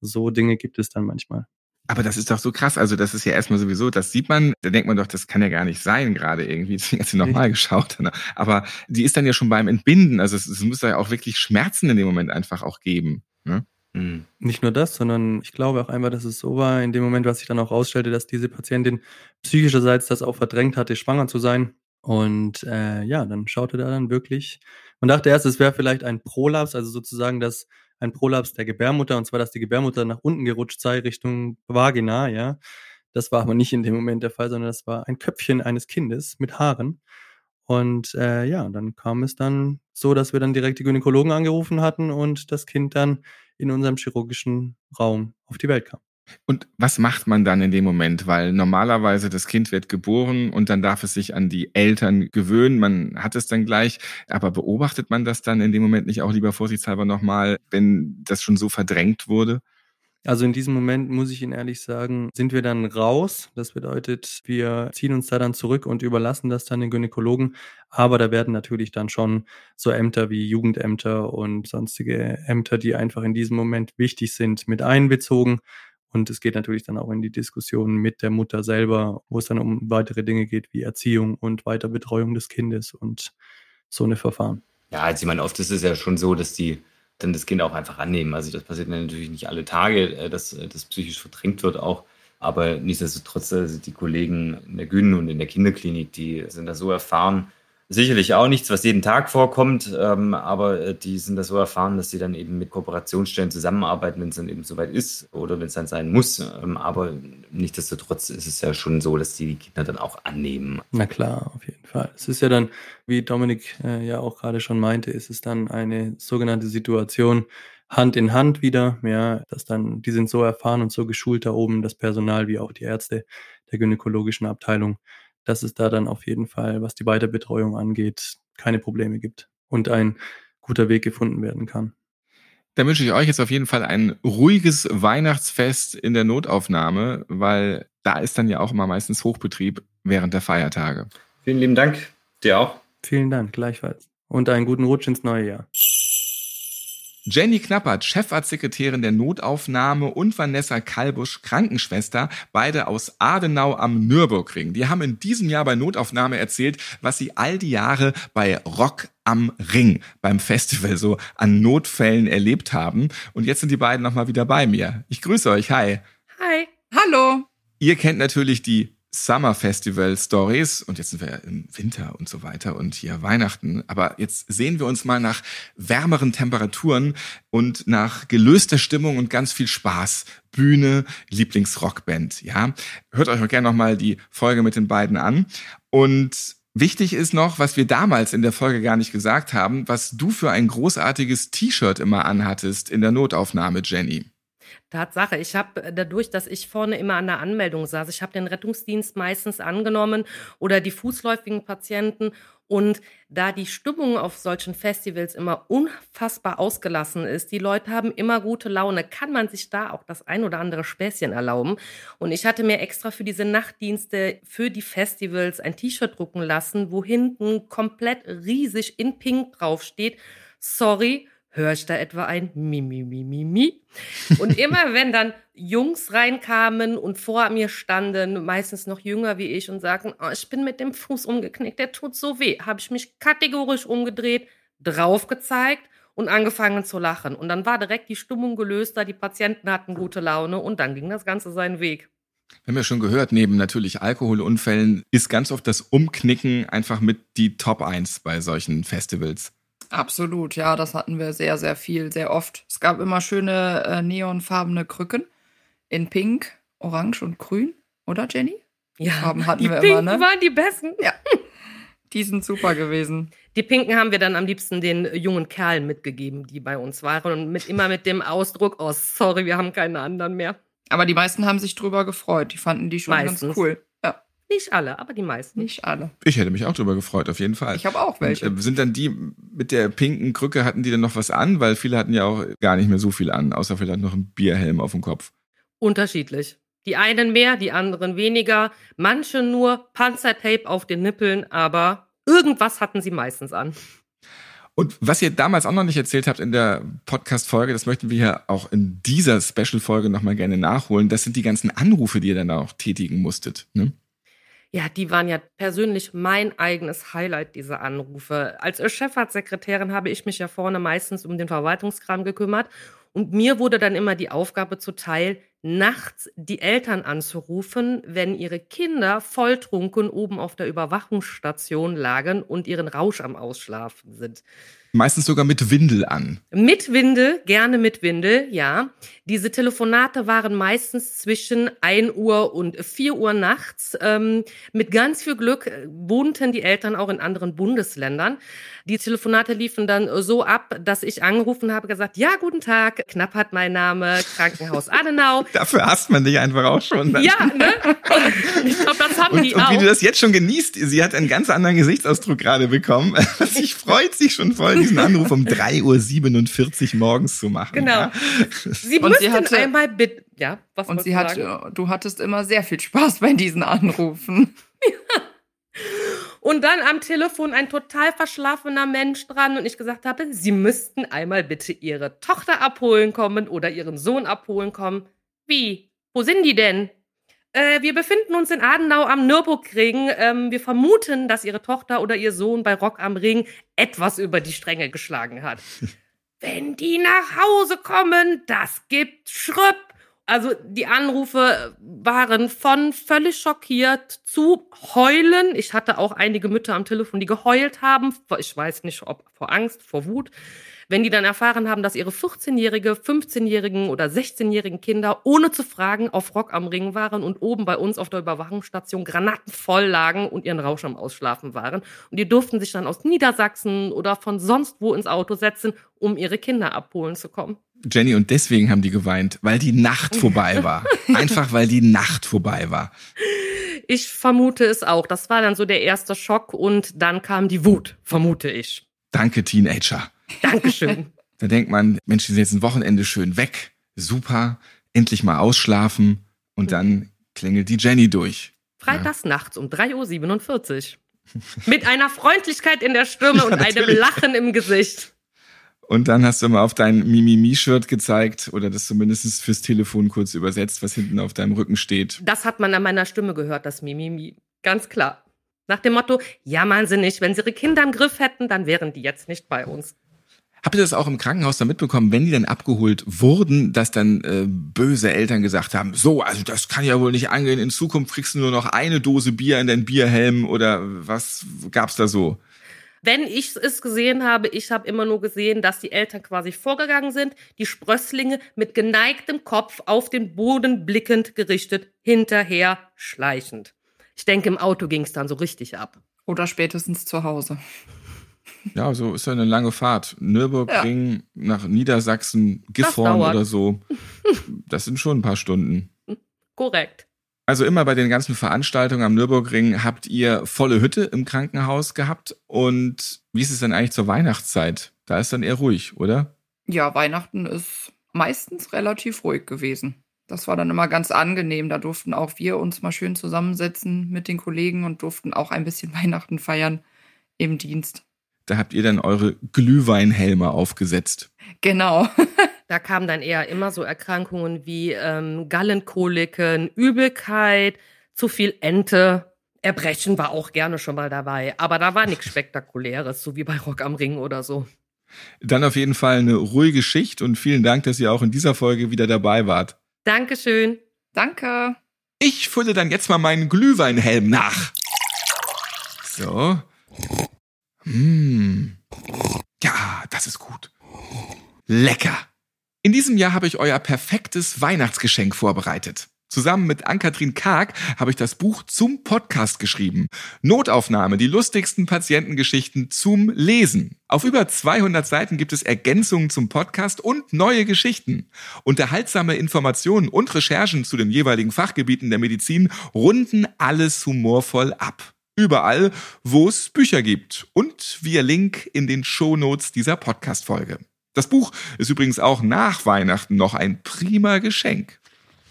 So Dinge gibt es dann manchmal.
Aber das ist doch so krass. Also das ist ja erstmal sowieso, das sieht man, da denkt man doch, das kann ja gar nicht sein gerade irgendwie. Deswegen hat sie nochmal geschaut. Ne? Aber die ist dann ja schon beim Entbinden. Also es, es muss ja auch wirklich Schmerzen in dem Moment einfach auch geben. Ne?
Mhm. Nicht nur das, sondern ich glaube auch einfach, dass es so war, in dem Moment, was sich dann auch rausstellte, dass diese Patientin psychischerseits das auch verdrängt hatte, schwanger zu sein. Und äh, ja, dann schaute da dann wirklich, man dachte erst, es wäre vielleicht ein Prolaps, also sozusagen das ein Prolaps der Gebärmutter, und zwar, dass die Gebärmutter nach unten gerutscht sei Richtung Vagina, ja. Das war aber nicht in dem Moment der Fall, sondern das war ein Köpfchen eines Kindes mit Haaren. Und äh, ja, dann kam es dann so, dass wir dann direkt die Gynäkologen angerufen hatten und das Kind dann in unserem chirurgischen Raum auf die Welt kam.
Und was macht man dann in dem Moment? Weil normalerweise das Kind wird geboren und dann darf es sich an die Eltern gewöhnen. Man hat es dann gleich. Aber beobachtet man das dann in dem Moment nicht auch lieber vorsichtshalber nochmal, wenn das schon so verdrängt wurde?
Also in diesem Moment muss ich Ihnen ehrlich sagen, sind wir dann raus. Das bedeutet, wir ziehen uns da dann zurück und überlassen das dann den Gynäkologen. Aber da werden natürlich dann schon so Ämter wie Jugendämter und sonstige Ämter, die einfach in diesem Moment wichtig sind, mit einbezogen. Und es geht natürlich dann auch in die Diskussion mit der Mutter selber, wo es dann um weitere Dinge geht wie Erziehung und Weiterbetreuung des Kindes und so eine Verfahren.
Ja, also ich meine, oft ist es ja schon so, dass die dann das Kind auch einfach annehmen. Also das passiert natürlich nicht alle Tage, äh, dass äh, das psychisch verdrängt wird auch. Aber nichtsdestotrotz, also die Kollegen in der Gyn und in der Kinderklinik, die sind da so erfahren, Sicherlich auch nichts, was jeden Tag vorkommt, ähm, aber äh, die sind da so erfahren, dass sie dann eben mit Kooperationsstellen zusammenarbeiten, wenn es dann eben soweit ist oder wenn es dann sein muss. Ähm, aber nichtsdestotrotz ist es ja schon so, dass die Kinder dann auch annehmen.
Na klar, auf jeden Fall. Es ist ja dann, wie Dominik äh, ja auch gerade schon meinte, ist es dann eine sogenannte Situation, Hand in Hand wieder, ja, dass dann, die sind so erfahren und so geschult da oben, das Personal wie auch die Ärzte der gynäkologischen Abteilung, dass es da dann auf jeden Fall, was die Weiterbetreuung angeht, keine Probleme gibt und ein guter Weg gefunden werden kann.
Dann wünsche ich euch jetzt auf jeden Fall ein ruhiges Weihnachtsfest in der Notaufnahme, weil da ist dann ja auch immer meistens Hochbetrieb während der Feiertage.
Vielen lieben Dank. Dir auch.
Vielen Dank, gleichfalls. Und einen guten Rutsch ins neue Jahr.
Jenny Knappert, Chefarztsekretärin der Notaufnahme und Vanessa Kalbusch, Krankenschwester, beide aus Adenau am Nürburgring. Die haben in diesem Jahr bei Notaufnahme erzählt, was sie all die Jahre bei Rock am Ring beim Festival so an Notfällen erlebt haben. Und jetzt sind die beiden nochmal wieder bei mir. Ich grüße euch. Hi.
Hi. Hallo.
Ihr kennt natürlich die Summer Festival Stories und jetzt sind wir im Winter und so weiter und hier Weihnachten. Aber jetzt sehen wir uns mal nach wärmeren Temperaturen und nach gelöster Stimmung und ganz viel Spaß. Bühne, Lieblingsrockband, ja. Hört euch auch gerne nochmal die Folge mit den beiden an. Und Wichtig ist noch, was wir damals in der Folge gar nicht gesagt haben, was du für ein großartiges T-Shirt immer anhattest in der Notaufnahme, Jenny.
Tatsache. Ich habe äh, dadurch, dass ich vorne immer an der Anmeldung saß, ich habe den Rettungsdienst meistens angenommen oder die fußläufigen Patienten. Und da die Stimmung auf solchen Festivals immer unfassbar ausgelassen ist, die Leute haben immer gute Laune, kann man sich da auch das ein oder andere Späßchen erlauben. Und ich hatte mir extra für diese Nachtdienste, für die Festivals ein T-Shirt drucken lassen, wo hinten komplett riesig in Pink draufsteht. Sorry, höre ich da etwa ein Mi, Mi, Mi, Mi, Mi. Und immer wenn dann Jungs reinkamen und vor mir standen, meistens noch jünger wie ich, und sagten, oh, ich bin mit dem Fuß umgeknickt, der tut so weh, habe ich mich kategorisch umgedreht, drauf gezeigt und angefangen zu lachen. Und dann war direkt die Stimmung gelöst, da die Patienten hatten gute Laune und dann ging das Ganze seinen Weg.
Wir haben ja schon gehört, neben natürlich Alkoholunfällen ist ganz oft das Umknicken einfach mit die Top 1 bei solchen Festivals.
Absolut, ja, das hatten wir sehr, sehr viel, sehr oft. Es gab immer schöne äh, neonfarbene Krücken in Pink, Orange und Grün, oder Jenny?
Ja, Farben hatten die wir Pinken immer, ne? waren die besten.
Ja, die sind super gewesen.
Die Pinken haben wir dann am liebsten den jungen Kerlen mitgegeben, die bei uns waren und mit, immer mit dem Ausdruck, oh sorry, wir haben keine anderen mehr.
Aber die meisten haben sich drüber gefreut. Die fanden die schon Meistens. ganz cool.
Nicht alle, aber die meisten.
Nicht alle.
Ich hätte mich auch drüber gefreut, auf jeden Fall.
Ich habe auch welche.
Und, äh, sind dann die mit der pinken Krücke, hatten die dann noch was an? Weil viele hatten ja auch gar nicht mehr so viel an, außer vielleicht noch ein Bierhelm auf dem Kopf.
Unterschiedlich. Die einen mehr, die anderen weniger, manche nur Panzertape auf den Nippeln, aber irgendwas hatten sie meistens an.
Und was ihr damals auch noch nicht erzählt habt in der Podcast-Folge, das möchten wir hier auch in dieser Special-Folge nochmal gerne nachholen, das sind die ganzen Anrufe, die ihr dann auch tätigen musstet. Ne?
Ja, die waren ja persönlich mein eigenes Highlight, diese Anrufe. Als Chefarztsekretärin habe ich mich ja vorne meistens um den Verwaltungskram gekümmert und mir wurde dann immer die Aufgabe zuteil, nachts die Eltern anzurufen, wenn ihre Kinder volltrunken oben auf der Überwachungsstation lagen und ihren Rausch am Ausschlafen sind.
Meistens sogar mit Windel an.
Mit Windel, gerne mit Windel, ja. Diese Telefonate waren meistens zwischen 1 Uhr und 4 Uhr nachts. Ähm, mit ganz viel Glück äh, wohnten die Eltern auch in anderen Bundesländern. Die Telefonate liefen dann so ab, dass ich angerufen habe, gesagt, ja, guten Tag, Knapp hat mein Name, Krankenhaus Adenau.
Dafür hasst man dich einfach auch schon.
Dann. Ja, ne? Und ich glaube, das haben
und,
die
und
auch.
wie du das jetzt schon genießt, sie hat einen ganz anderen Gesichtsausdruck gerade bekommen. Sie freut sich schon voll, diesen Anruf um 3.47 Uhr morgens zu machen.
Genau.
Ja.
Sie
Und
müssten
sie hatte-
einmal bitten. Ja, was
Und sie
du
hat,
sagen?
du hattest immer sehr viel Spaß bei diesen Anrufen.
Und dann am Telefon ein total verschlafener Mensch dran und ich gesagt habe, Sie müssten einmal bitte Ihre Tochter abholen kommen oder Ihren Sohn abholen kommen. Wie? Wo sind die denn? Äh, wir befinden uns in Adenau am Nürburgring. Ähm, wir vermuten, dass Ihre Tochter oder Ihr Sohn bei Rock am Ring etwas über die Stränge geschlagen hat. Wenn die nach Hause kommen, das gibt Schröpp. Also die Anrufe waren von völlig schockiert zu heulen. Ich hatte auch einige Mütter am Telefon, die geheult haben. Ich weiß nicht, ob vor Angst, vor Wut. Wenn die dann erfahren haben, dass ihre 14-jährige, 15-jährigen oder 16-jährigen Kinder ohne zu fragen auf Rock am Ring waren und oben bei uns auf der Überwachungsstation granatenvoll lagen und ihren Rausch am Ausschlafen waren. Und die durften sich dann aus Niedersachsen oder von sonst wo ins Auto setzen, um ihre Kinder abholen zu kommen.
Jenny, und deswegen haben die geweint, weil die Nacht vorbei war. Einfach weil die Nacht vorbei war.
Ich vermute es auch. Das war dann so der erste Schock und dann kam die Wut, vermute ich.
Danke, Teenager.
Dankeschön.
Da denkt man, Mensch, die sind jetzt ein Wochenende schön weg. Super. Endlich mal ausschlafen. Und dann klingelt die Jenny durch.
Freitags nachts um 3.47 Uhr. Mit einer Freundlichkeit in der Stimme
Ja,
und einem
natürlich.
Lachen im Gesicht.
Und dann hast du mal auf dein Mimimi-Shirt gezeigt oder das zumindest fürs Telefon kurz übersetzt, was hinten auf deinem Rücken steht.
Das hat man an meiner Stimme gehört, das Mimimi. Ganz klar. Nach dem Motto, jammern Sie nicht, wenn Sie Ihre Kinder im Griff hätten, dann wären die jetzt nicht bei uns.
Habt ihr das auch im Krankenhaus dann mitbekommen, wenn die dann abgeholt wurden, dass dann äh, böse Eltern gesagt haben, so, also das kann ja wohl nicht angehen, in Zukunft kriegst du nur noch eine Dose Bier in deinen Bierhelm oder was gab's da so?
Wenn ich es gesehen habe, ich habe immer nur gesehen, dass die Eltern quasi vorgegangen sind, die Sprösslinge mit geneigtem Kopf auf den Boden blickend gerichtet, hinterher schleichend. Ich denke, im Auto ging es dann so richtig ab.
Oder spätestens zu Hause.
Ja, so ist ja eine lange Fahrt. Nürburgring nach Niedersachsen, Gifhorn oder so. Das sind schon ein paar Stunden.
Korrekt.
Also immer bei den ganzen Veranstaltungen am Nürburgring habt ihr volle Hütte im Krankenhaus gehabt. Und wie ist es denn eigentlich zur Weihnachtszeit? Da ist dann eher ruhig, oder?
Ja, Weihnachten ist meistens relativ ruhig gewesen. Das war dann immer ganz angenehm. Da durften auch wir uns mal schön zusammensetzen mit den Kollegen und durften auch ein bisschen Weihnachten feiern im Dienst.
Da habt ihr dann eure Glühweinhelme aufgesetzt.
Genau.
Da kamen dann eher immer so Erkrankungen wie ähm, Gallenkoliken, Übelkeit, zu viel Ente. Erbrechen war auch gerne schon mal dabei. Aber da war nichts Spektakuläres, so wie bei Rock am Ring oder so.
Dann auf jeden Fall eine ruhige Schicht und vielen Dank, dass ihr auch in dieser Folge wieder dabei wart.
Dankeschön.
Danke.
Ich fülle dann jetzt mal meinen Glühweinhelm nach. So. Hm. Ja, das ist gut. Lecker. In diesem Jahr habe ich euer perfektes Weihnachtsgeschenk vorbereitet. Zusammen mit Ann-Kathrin Karg habe ich das Buch zum Podcast geschrieben. Notaufnahme, die lustigsten Patientengeschichten zum Lesen. Auf über 200 Seiten gibt es Ergänzungen zum Podcast und neue Geschichten. Unterhaltsame Informationen und Recherchen zu den jeweiligen Fachgebieten der Medizin runden alles humorvoll ab. Überall, wo es Bücher gibt und via Link in den Shownotes dieser Podcast-Folge. Das Buch ist übrigens auch nach Weihnachten noch ein prima Geschenk.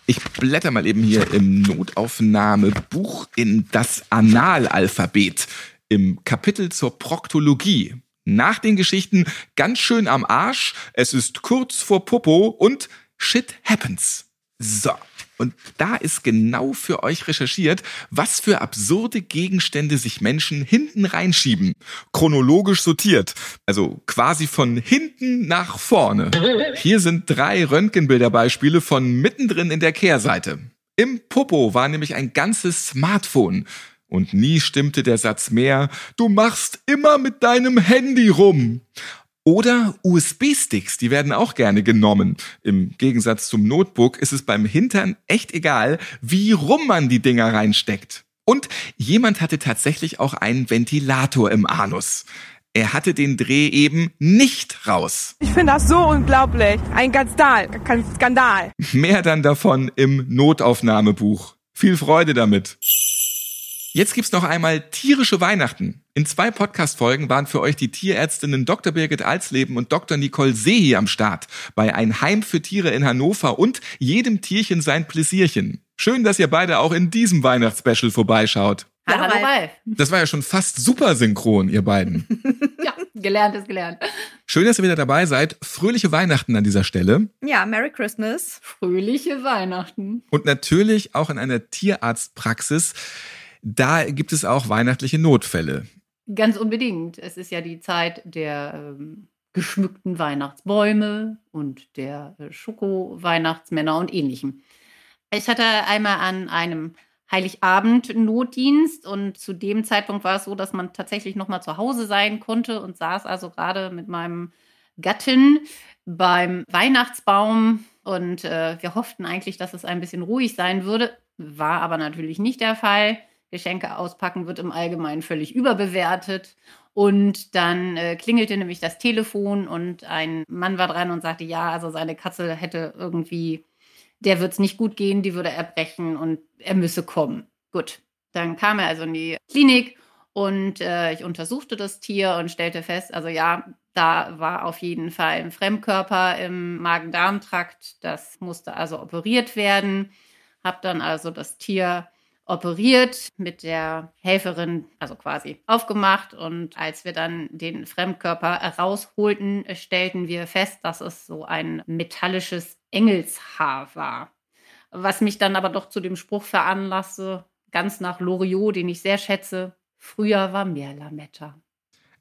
Ich blätter mal eben hier im Notaufnahmebuch in das Analalphabet im Kapitel zur Proktologie. Nach den Geschichten ganz schön am Arsch, es ist kurz vor Popo und Shit happens. So, und da ist genau für euch recherchiert, was für absurde Gegenstände sich Menschen hinten reinschieben. Chronologisch sortiert. Also quasi von hinten nach vorne. Hier sind drei Röntgenbilderbeispiele von mittendrin in der Kehrseite. Im Popo war nämlich ein ganzes Smartphone. Und nie stimmte der Satz mehr, du machst immer mit deinem Handy rum. Oder USB-Sticks, die werden auch gerne genommen. Im Gegensatz zum Notebook ist es beim Hintern echt egal, wie rum man die Dinger reinsteckt. Und jemand hatte tatsächlich auch einen Ventilator im Anus. Er hatte den Dreh eben nicht raus.
Ich finde das so unglaublich. Ein Skandal. Ein Skandal.
Mehr dann davon im Notaufnahmebuch. Viel Freude damit. Jetzt gibt's noch einmal tierische Weihnachten. In zwei Podcast-Folgen waren für euch die Tierärztinnen Dr. Birgit Alsleben und Dr. Nicole Sehi am Start bei Ein Heim für Tiere in Hannover und jedem Tierchen sein Pläsierchen. Schön, dass ihr beide auch in diesem Weihnachtsspecial vorbeischaut.
Hallo, hallo Ralf.
Das war ja schon fast super synchron, ihr beiden.
ja, gelernt ist gelernt.
Schön, dass ihr wieder dabei seid. Fröhliche Weihnachten an dieser Stelle.
Ja, Merry Christmas.
Fröhliche Weihnachten.
Und natürlich auch in einer Tierarztpraxis da gibt es auch weihnachtliche Notfälle.
Ganz unbedingt. Es ist ja die Zeit der ähm, geschmückten Weihnachtsbäume und der äh, Schoko-Weihnachtsmänner und ähnlichem. Ich hatte einmal an einem Heiligabend Notdienst und zu dem Zeitpunkt war es so, dass man tatsächlich noch mal zu Hause sein konnte und saß also gerade mit meinem Gatten beim Weihnachtsbaum und äh, wir hofften eigentlich, dass es ein bisschen ruhig sein würde, war aber natürlich nicht der Fall. Geschenke auspacken wird im Allgemeinen völlig überbewertet. Und dann äh, klingelte nämlich das Telefon und ein Mann war dran und sagte, ja, also seine Katze hätte irgendwie, der wird es nicht gut gehen, die würde erbrechen und er müsse kommen. Gut, dann kam er also in die Klinik und äh, ich untersuchte das Tier und stellte fest, also ja, da war auf jeden Fall ein Fremdkörper im Magen-Darm-Trakt. Das musste also operiert werden. Hab dann also das Tier operiert, mit der Helferin, also quasi aufgemacht. Und als wir dann den Fremdkörper rausholten, stellten wir fest, dass es so ein metallisches Engelshaar war. Was mich dann aber doch zu dem Spruch veranlasste, ganz nach Loriot, den ich sehr schätze, früher war mehr Lametta.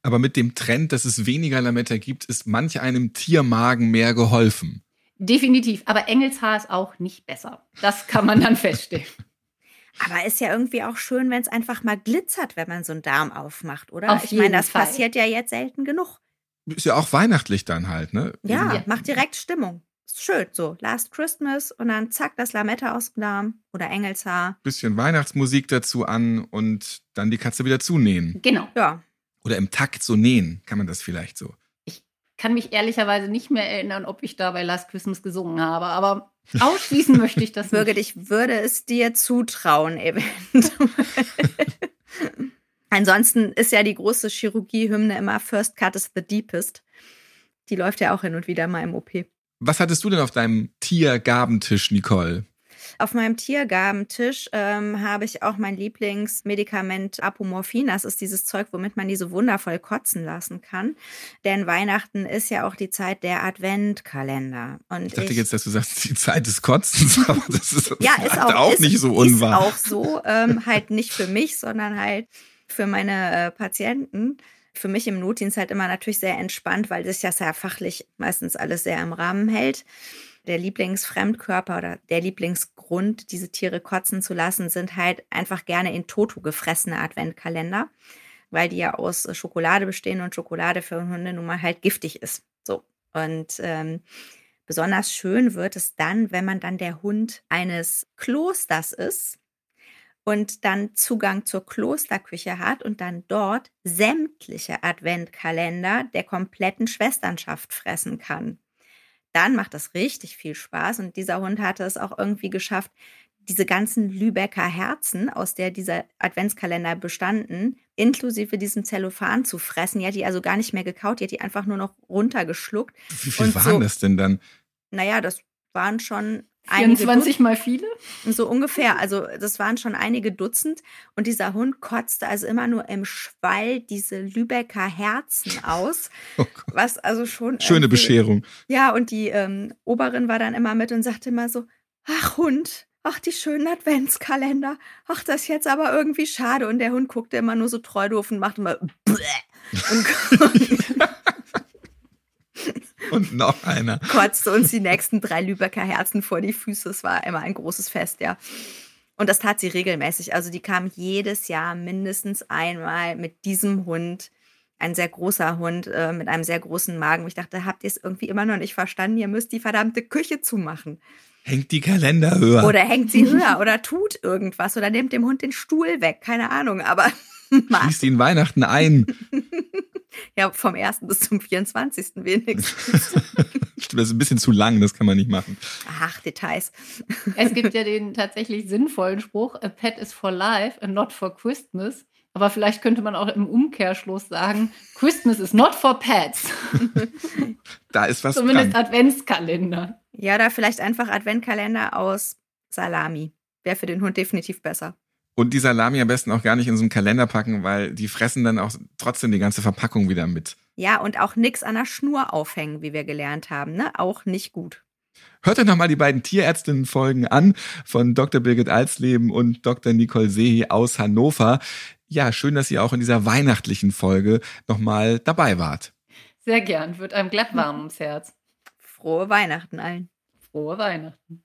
Aber mit dem Trend, dass es weniger Lametta gibt, ist manch einem Tiermagen mehr geholfen.
Definitiv, aber Engelshaar ist auch nicht besser. Das kann man dann feststellen.
Aber ist ja irgendwie auch schön, wenn es einfach mal glitzert, wenn man so einen Darm aufmacht, oder?
Auf
ich meine, das
Fall.
passiert ja jetzt selten genug.
Ist ja auch weihnachtlich dann halt, ne?
Ja, ja. macht direkt Stimmung. Ist schön, so Last Christmas und dann zack, das Lametta aus dem Darm oder Engelshaar.
Bisschen Weihnachtsmusik dazu an und dann die Katze wieder zunähen.
Genau.
Ja.
Oder im Takt so nähen, kann man das vielleicht so.
Ich kann mich ehrlicherweise nicht mehr erinnern, ob ich da bei Last Christmas gesungen habe, aber Ausschließen möchte ich das
Birgit,
nicht.
ich würde es dir zutrauen, eventuell. Ansonsten ist ja die große Chirurgie-Hymne immer First Cut is the Deepest. Die läuft ja auch hin und wieder mal im OP.
Was hattest du denn auf deinem Tiergabentisch, Nicole?
Auf meinem Tiergabentisch ähm, habe ich auch mein Lieblingsmedikament Apomorphin. Das ist dieses Zeug, womit man die so wundervoll kotzen lassen kann. Denn Weihnachten ist ja auch die Zeit der Adventkalender. Und
ich dachte
ich,
jetzt, dass du sagst, die Zeit des Kotzens, aber das ist,
ja, ist auch,
auch
ist,
nicht so unwahr.
Ist auch so, ähm, halt nicht für mich, sondern halt für meine äh, Patienten für mich im Notdienst halt immer natürlich sehr entspannt, weil das ja sehr fachlich meistens alles sehr im Rahmen hält. Der Lieblingsfremdkörper oder der Lieblingsgrund, diese Tiere kotzen zu lassen, sind halt einfach gerne in Toto gefressene Adventkalender, weil die ja aus Schokolade bestehen und Schokolade für Hunde nun mal halt giftig ist. So. Und ähm, besonders schön wird es dann, wenn man dann der Hund eines Klosters ist und dann Zugang zur Klosterküche hat und dann dort sämtliche Adventkalender der kompletten Schwesternschaft fressen kann. Dann macht das richtig viel Spaß und dieser Hund hatte es auch irgendwie geschafft, diese ganzen Lübecker Herzen, aus der dieser Adventskalender bestanden, inklusive diesem Zellophan zu fressen. Die hat die also gar nicht mehr gekaut, die hat die einfach nur noch runtergeschluckt.
Wie viel waren so, das denn dann?
Naja, das waren schon
24 mal viele?
So ungefähr. Also das waren schon einige Dutzend. Und dieser Hund kotzte also immer nur im Schwall diese Lübecker Herzen aus. was also schon.
Schöne Bescherung.
Ja, und die ähm, Oberin war dann immer mit und sagte immer so: Ach, Hund. Ach, die schönen Adventskalender. Ach, das ist jetzt aber irgendwie schade. Und der Hund guckte immer nur so treu doof und machte immer und
Und noch einer.
kotzte uns die nächsten drei Lübecker Herzen vor die Füße. Es war immer ein großes Fest, ja. Und das tat sie regelmäßig. Also die kam jedes Jahr mindestens einmal mit diesem Hund, ein sehr großer Hund äh, mit einem sehr großen Magen. Und ich dachte, habt ihr es irgendwie immer noch nicht verstanden? Ihr müsst die verdammte Küche zumachen.
Hängt die Kalender höher.
Oder hängt sie höher oder tut irgendwas oder nimmt dem Hund den Stuhl weg. Keine Ahnung, aber
Schließt ihn Weihnachten ein.
ja, vom 1. bis zum 24. wenigstens.
Stimmt, das ist ein bisschen zu lang, das kann man nicht machen.
Ach, Details.
Es gibt ja den tatsächlich sinnvollen Spruch, a pet is for life and not for Christmas. Aber vielleicht könnte man auch im Umkehrschluss sagen, Christmas is not for pets.
Da ist was
Zumindest
dran.
Adventskalender. Ja, oder vielleicht einfach Adventkalender aus Salami. Wäre für den Hund definitiv besser.
Und die Salami am besten auch gar nicht in so einen Kalender packen, weil die fressen dann auch trotzdem die ganze Verpackung wieder mit.
Ja, und auch nix an der Schnur aufhängen, wie wir gelernt haben, ne? Auch nicht gut.
Hört euch nochmal die beiden Tierärztinnen-Folgen an von Dr. Birgit Alsleben und Dr. Nicole Sehi aus Hannover. Ja, schön, dass ihr auch in dieser weihnachtlichen Folge nochmal dabei wart.
Sehr gern, wird einem glatt warm ums Herz.
Frohe Weihnachten allen.
Frohe Weihnachten.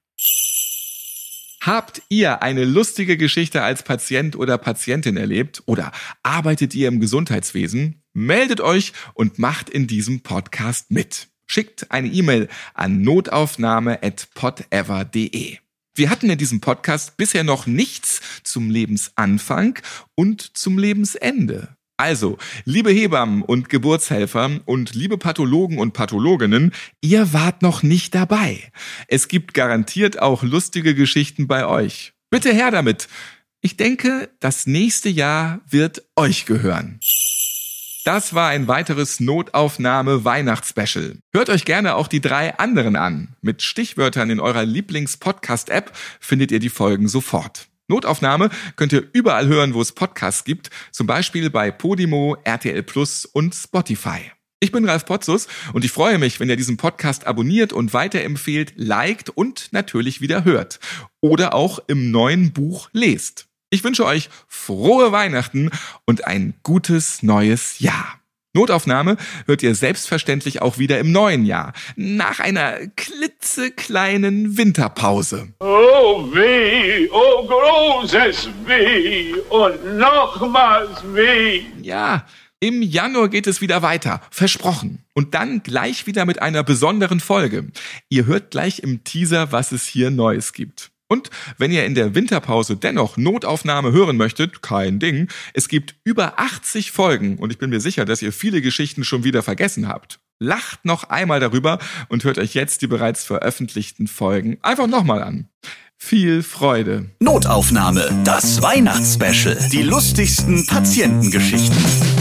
Habt ihr eine lustige Geschichte als Patient oder Patientin erlebt oder arbeitet ihr im Gesundheitswesen? Meldet euch und macht in diesem Podcast mit. Schickt eine E-Mail an notaufnahme@podever.de. Wir hatten in diesem Podcast bisher noch nichts zum Lebensanfang und zum Lebensende. Also, liebe Hebammen und Geburtshelfer und liebe Pathologen und Pathologinnen, ihr wart noch nicht dabei. Es gibt garantiert auch lustige Geschichten bei euch. Bitte her damit. Ich denke, das nächste Jahr wird euch gehören. Das war ein weiteres Notaufnahme-Weihnachtsspecial. Hört euch gerne auch die drei anderen an. Mit Stichwörtern in eurer Lieblings-Podcast-App findet ihr die Folgen sofort. Notaufnahme könnt ihr überall hören, wo es Podcasts gibt, zum Beispiel bei Podimo, RTL Plus und Spotify. Ich bin Ralf Potzus und ich freue mich, wenn ihr diesen Podcast abonniert und weiterempfehlt, liked und natürlich wieder hört. Oder auch im neuen Buch lest. Ich wünsche euch frohe Weihnachten und ein gutes neues Jahr. Notaufnahme hört ihr selbstverständlich auch wieder im neuen Jahr, nach einer klitzekleinen Winterpause.
Oh weh, oh großes Weh und nochmals weh.
Ja, im Januar geht es wieder weiter, versprochen. Und dann gleich wieder mit einer besonderen Folge. Ihr hört gleich im Teaser, was es hier Neues gibt. Und wenn ihr in der Winterpause dennoch Notaufnahme hören möchtet, kein Ding. Es gibt über 80 Folgen und ich bin mir sicher, dass ihr viele Geschichten schon wieder vergessen habt. Lacht noch einmal darüber und hört euch jetzt die bereits veröffentlichten Folgen einfach nochmal an. Viel Freude.
Notaufnahme, das Weihnachtsspecial. Die lustigsten Patientengeschichten.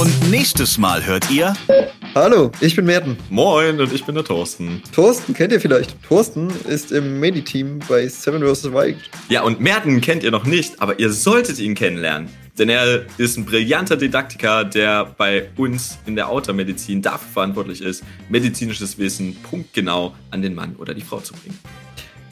Und nächstes Mal hört ihr.
Hallo, ich bin Merten.
Moin, und ich bin der Thorsten.
Thorsten kennt ihr vielleicht. Thorsten ist im Medi-Team bei Seven vs. Wild.
Ja, und Merten kennt ihr noch nicht, aber ihr solltet ihn kennenlernen. Denn er ist ein brillanter Didaktiker, der bei uns in der Outermedizin dafür verantwortlich ist, medizinisches Wissen punktgenau an den Mann oder die Frau zu bringen.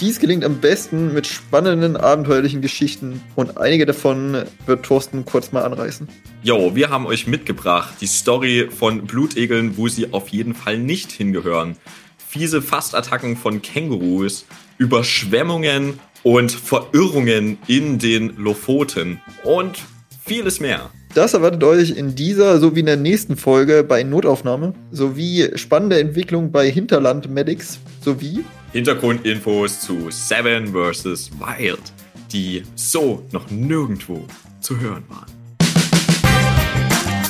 Dies gelingt am besten mit spannenden, abenteuerlichen Geschichten und einige davon wird Thorsten kurz mal anreißen.
Jo, wir haben euch mitgebracht die Story von Blutegeln, wo sie auf jeden Fall nicht hingehören. Fiese Fastattacken von Kängurus, Überschwemmungen und Verirrungen in den Lofoten und vieles mehr.
Das erwartet euch in dieser sowie in der nächsten Folge bei Notaufnahme sowie spannende Entwicklung bei Hinterland Medics sowie
Hintergrundinfos zu Seven vs. Wild, die so noch nirgendwo zu hören waren.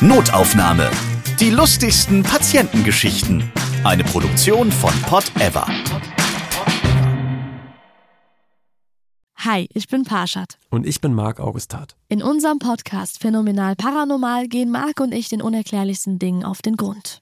Notaufnahme. Die lustigsten Patientengeschichten. Eine Produktion von Pod Ever.
Hi, ich bin Parshad.
Und ich bin Marc Augustat.
In unserem Podcast Phänomenal Paranormal gehen Marc und ich den unerklärlichsten Dingen auf den Grund.